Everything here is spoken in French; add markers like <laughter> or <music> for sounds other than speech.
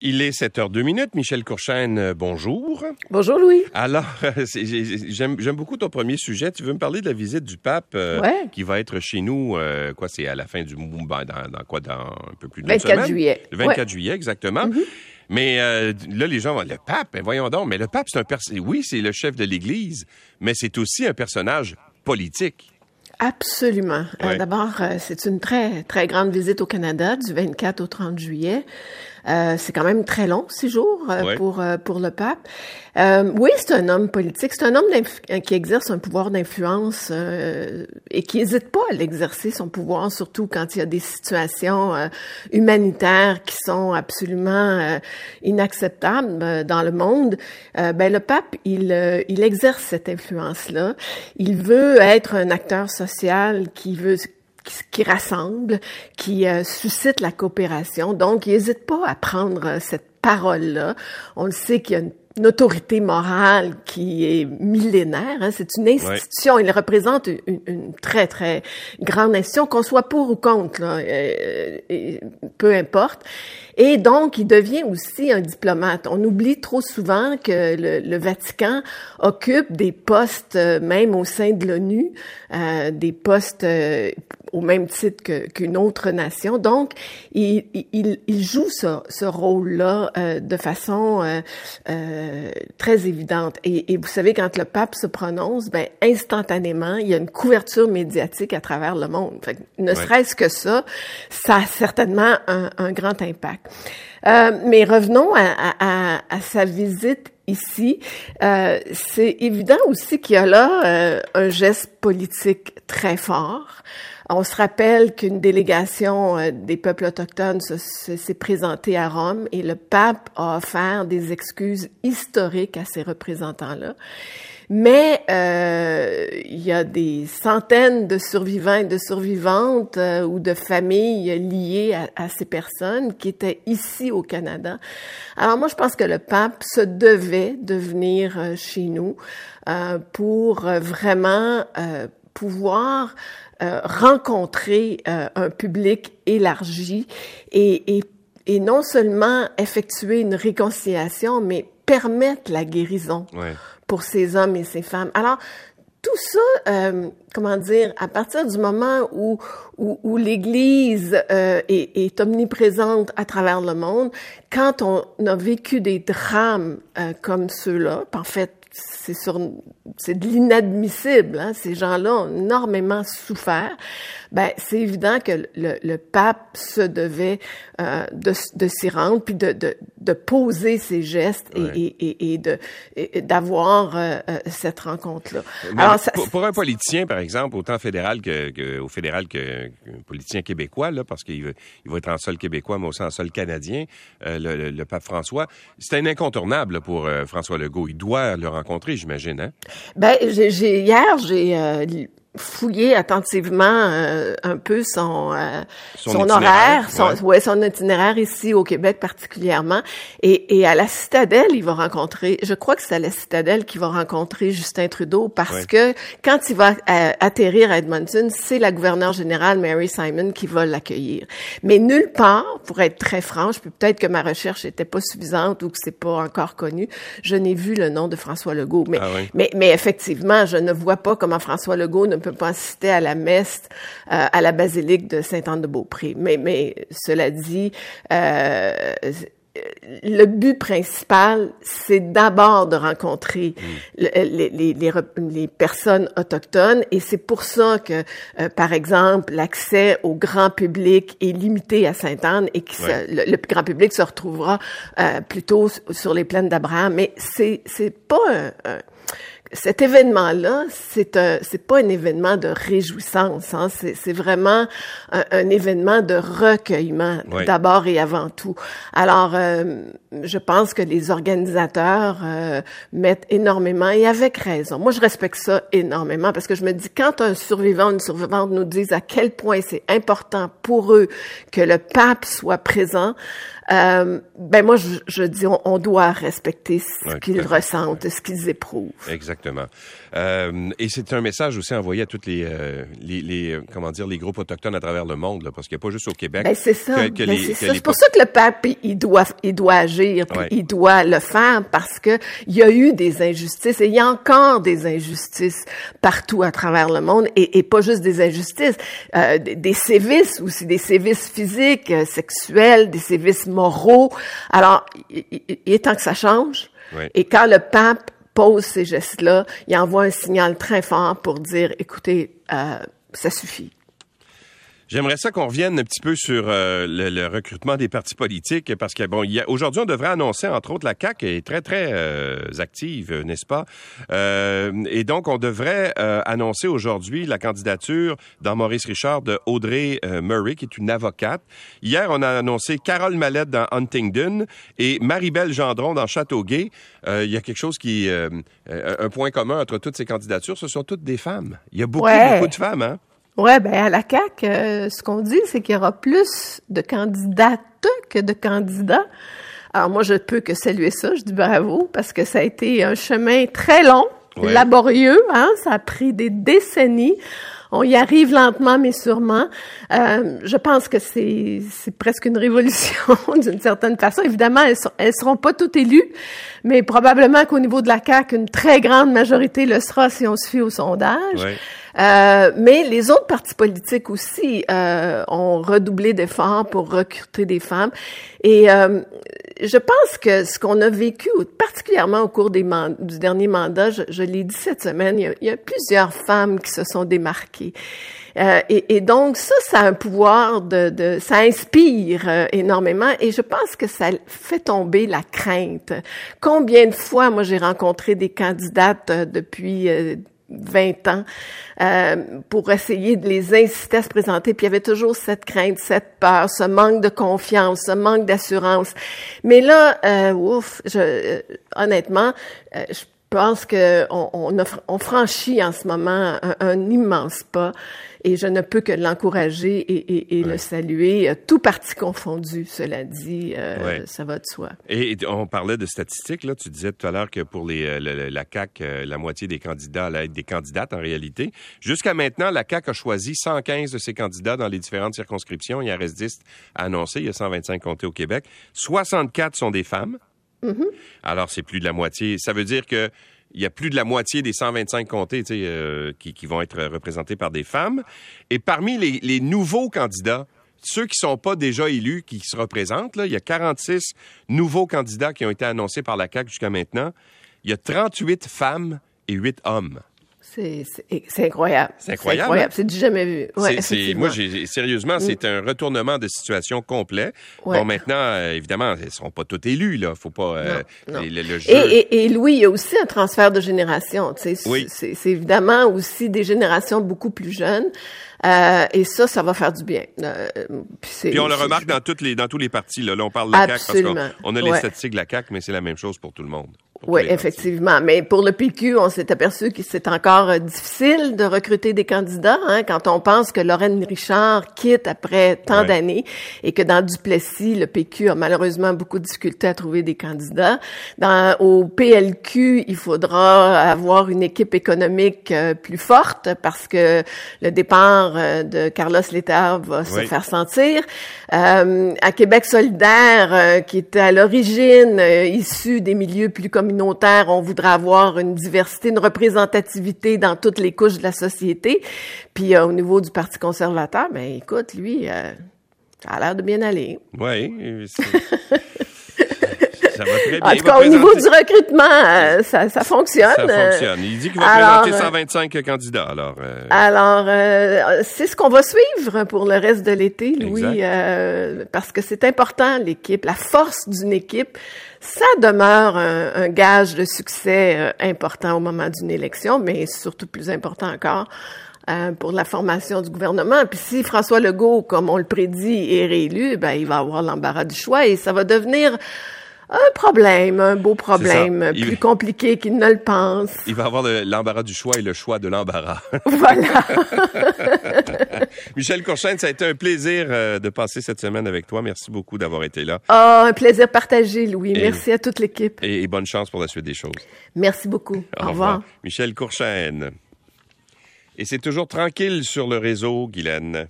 Il est 7h02 minutes. Michel Courchaine, euh, bonjour. Bonjour Louis. Alors, <laughs> j'aime beaucoup ton premier sujet. Tu veux me parler de la visite du pape euh, qui va être chez nous, euh, quoi, c'est à la fin du mois, dans, dans, quoi, dans un peu plus de 24 juillet. Le 24 juillet, exactement. Mm-hmm. Mais là, les gens vont, le pape, ben, voyons donc, mais le pape, c'est un personnage, oui, c'est le chef de l'Église, mais c'est aussi un personnage politique. Absolument. D'abord, c'est une très, très grande visite au Canada du 24 au 30 juillet. Euh, c'est quand même très long, six jours euh, pour euh, pour le pape. oui, c'est un homme politique, c'est un homme qui exerce un pouvoir d'influence et qui n'hésite pas à l'exercer son pouvoir, surtout quand il y a des situations humanitaires qui sont absolument inacceptables dans le monde. ben le pape, il il exerce cette influence là. Il veut être un acteur social qui veut qui rassemble, qui euh, suscite la coopération. Donc, il n'hésite pas à prendre euh, cette parole-là. On le sait qu'il y a une une autorité morale qui est millénaire. Hein. C'est une institution. Il représente une, très, très grande institution, qu'on soit pour ou contre, là, euh, peu importe. Et donc, il devient aussi un diplomate. On oublie trop souvent que le, Vatican occupe des postes, euh, même au sein de l'ONU, euh, des postes euh, au même titre qu'une autre nation. Donc, il, il, il joue ce, ce rôle-là euh, de façon euh, euh, très évidente. Et, et, vous savez, quand le pape se prononce, ben instantanément, il y a une couverture médiatique à travers le monde. Fait, ne serait-ce que ça, ça a certainement un, un grand impact. Euh, mais revenons à, à, à, sa visite ici. Euh, c'est évident aussi qu'il y a là euh, un geste politique très fort. On se rappelle qu'une délégation euh, des peuples autochtones s'est présentée à Rome et le pape a offert des excuses historiques à ces représentants-là. Mais euh, il y a des centaines de survivants et de survivantes euh, ou de familles liées à, à, ces personnes qui étaient ici au Canada. Alors moi, je pense que le pape se devait de venir chez nous pour vraiment pouvoir euh, rencontrer euh, un public élargi et, et, et, non seulement effectuer une réconciliation, mais permettre la guérison pour ces hommes et ces femmes. Alors, tout ça, euh, comment dire, à partir du moment où, où, où l'Église euh, est, est, omniprésente à travers le monde, quand on a vécu des drames euh, comme ceux-là, en fait, c'est sur, c'est de l'inadmissible. Hein? Ces gens-là ont énormément souffert. Ben, c'est évident que le, le, pape se devait euh, de, de s'y rendre, puis de, de, de, poser ses gestes et, et, et, de d'avoir euh, euh, cette rencontre-là. Alors, pour, un politicien, par exemple, autant fédéral que, que au fédéral que, politicien québécois, là, parce qu'il il va être en sol québécois, mais aussi en sol canadien, euh, le, le, pape François, c'est un incontournable pour François Legault. Il doit le rencontrer, j'imagine. Hein? Ben, j'ai, hier, j'ai fouiller attentivement euh, un peu son euh, son, horaire, son, ouais. son itinéraire ici au Québec particulièrement. Et, et à la Citadelle, il va rencontrer, je crois que c'est à la Citadelle qu'il va rencontrer Justin Trudeau parce que quand il va euh, atterrir à Edmonton, c'est la gouverneure générale Mary Simon qui va l'accueillir. Mais nulle part, pour être très franche, peut-être que ma recherche était pas suffisante ou que c'est pas encore connu, je n'ai vu le nom de François Legault. Mais, ah mais, mais effectivement, je ne vois pas comment François Legault ne peut peut pas assister à la messe euh, à la basilique de Sainte-Anne-de-Beaupré. Mais, mais cela dit, euh, le but principal, c'est d'abord de rencontrer mm. les, les, les, les, personnes autochtones et c'est pour ça que, euh, par exemple, l'accès au grand public est limité à Sainte-Anne et que le, grand public se retrouvera euh, plutôt sur les plaines d'Abraham. Mais c'est c'est pas un cet événement-là, c'est un, c'est pas un événement de réjouissance, hein, c'est, c'est vraiment un, événement de recueillement d'abord et avant tout. Alors, euh, je pense que les organisateurs euh, mettent énormément et avec raison. Moi, je respecte ça énormément parce que je me dis quand un survivant, une survivante nous disent à quel point c'est important pour eux que le pape soit présent. Euh, ben moi, je, je dis on, doit respecter ce qu'ils ressentent, ce qu'ils éprouvent. Exactement. Exactement. Euh, et c'est un message aussi envoyé à toutes les, euh, les, les, euh, comment dire, les groupes autochtones à travers le monde, là, parce qu'il n'y a pas juste au Québec. Ben, c'est ça. Ben, c'est pour ça que le pape, il doit, il doit agir, puis il doit le faire, parce que il y a eu des injustices et il y a encore des injustices partout à travers le monde, et, et pas juste des injustices, euh, des, des, sévices aussi, des sévices physiques, sexuels, des sévices moraux. Alors, il, il est temps que ça change. Et quand le pape pose ces gestes-là, il envoie un signal très fort pour dire, écoutez, euh, ça suffit. J'aimerais ça qu'on revienne un petit peu sur euh, le, recrutement des partis politiques parce que bon, aujourd'hui on devrait annoncer entre autres la CAC est très très euh, active, n'est-ce pas? Euh, Et donc on devrait annoncer aujourd'hui la candidature dans Maurice Richard de Audrey Murray qui est une avocate. Hier on a annoncé Carole Mallette dans Huntingdon et Marie-Belle Gendron dans Châteauguay. Il y a quelque chose qui un point commun entre toutes ces candidatures, ce sont toutes des femmes. Il y a beaucoup beaucoup de femmes, hein? Ouais, ben à la CAC, euh, ce qu'on dit, c'est qu'il y aura plus de candidates que de candidats. Alors moi, je peux que saluer ça. Je dis bravo parce que ça a été un chemin très long, laborieux. Hein? Ça a pris des décennies. On y arrive lentement, mais sûrement. Euh, je pense que c'est presque une révolution <laughs> d'une certaine façon. Évidemment, elles, sont, elles seront pas toutes élues, mais probablement qu'au niveau de la CAC, une très grande majorité le sera si on se fie au sondage. Euh, mais les autres partis politiques aussi euh, ont redoublé d'efforts pour recruter des femmes. Et euh, je pense que ce qu'on a vécu, particulièrement au cours des du dernier mandat, je, l'ai dit cette semaine, il y, a, plusieurs femmes qui se sont démarquées. Euh, et, et, donc ça, ça a un pouvoir de, de ça inspire euh, énormément. Et je pense que ça fait tomber la crainte. Combien de fois, moi, j'ai rencontré des candidates depuis 20 ans euh, pour essayer de les inciter à se présenter. Puis il y avait toujours cette crainte, cette peur, ce manque de confiance, ce manque d'assurance. Mais là, euh, ouf, je, euh, honnêtement, euh, je pense qu'on on, on, franchit en ce moment un, un immense pas et je ne peux que l'encourager et, et, le saluer, euh, tout parti confondu, cela dit, euh, ça va de soi. Et, on parlait de statistiques, là, tu disais tout à l'heure que pour les, euh, la CAQ, la moitié des candidats allaient être des candidates en réalité. Jusqu'à maintenant, la CAQ a choisi 115 de ses candidats dans les différentes circonscriptions. Il y en reste 10 à annoncer. Il y a 125 comtés au Québec. 64 sont des femmes. Mm-hmm. Alors, c'est plus de la moitié. Ça veut dire que il y a plus de la moitié des 125 comtés euh, qui, qui, vont être représentés par des femmes. Et parmi les, les nouveaux candidats, ceux qui ne sont pas déjà élus, qui se représentent, là, il y a 46 nouveaux candidats qui ont été annoncés par la CAQ jusqu'à maintenant. Il y a 38 femmes et 8 hommes. C'est incroyable. C'est incroyable. C'est du jamais vu. Ouais, moi, sérieusement, mm. c'est un retournement de situation complet. Bon, maintenant, euh, évidemment, elles ne seront pas toutes élues. Là. Faut pas. Euh, le, jeu... et, et, Louis, il y a aussi un transfert de génération. Oui. C'est évidemment aussi des générations beaucoup plus jeunes. Euh, et ça, ça va faire du bien. Euh, puis, puis, on le remarque dans toutes les dans tous les partis. Là, là on parle de la CAQ parce qu'on a les statistiques de la CAQ, mais c'est la même chose pour tout le monde. Oui, effectivement. Mais pour le PQ, on s'est aperçu que c'est encore euh, difficile de recruter des candidats hein, quand on pense que Lorraine Richard quitte après tant d'années et que dans Duplessis, le PQ a malheureusement beaucoup de difficultés à trouver des candidats. Dans, au PLQ, il faudra avoir une équipe économique euh, plus forte parce que le départ euh, de Carlos Létard va se faire sentir. Euh, à Québec solidaire, qui était à l'origine issu des milieux plus communautaires, communautaire, on voudrait avoir une diversité, une représentativité dans toutes les couches de la société. Puis euh, au niveau du Parti conservateur, ben écoute, lui, euh, ça a l'air de bien aller. Oui. <laughs> Ça va très bien. En tout cas, au niveau du recrutement, euh, ça, ça, fonctionne. Ça fonctionne. Il dit qu'il va présenter 125 candidats. Alors, alors c'est ce qu'on va suivre pour le reste de l'été, Louis, parce que c'est important, l'équipe, la force d'une équipe ça demeure un, gage de succès euh, important au moment d'une élection, mais surtout plus important encore euh, pour la formation du gouvernement. Puis si François Legault, comme on le prédit, est réélu, ben il va avoir l'embarras du choix et ça va devenir un problème, un beau problème, plus compliqué qu'il ne le pense. Il va avoir l'embarras du choix et le choix de l'embarras. <laughs> Voilà. <laughs> Michel Courchaine, ça a été un plaisir euh, de passer cette semaine avec toi. Merci beaucoup d'avoir été là. Oh, un plaisir partagé, Louis. Merci à toute l'équipe. Et, bonne chance pour la suite des choses. Merci beaucoup. Au, revoir. Michel Courchaine. Et c'est toujours tranquille sur le réseau, Guylaine.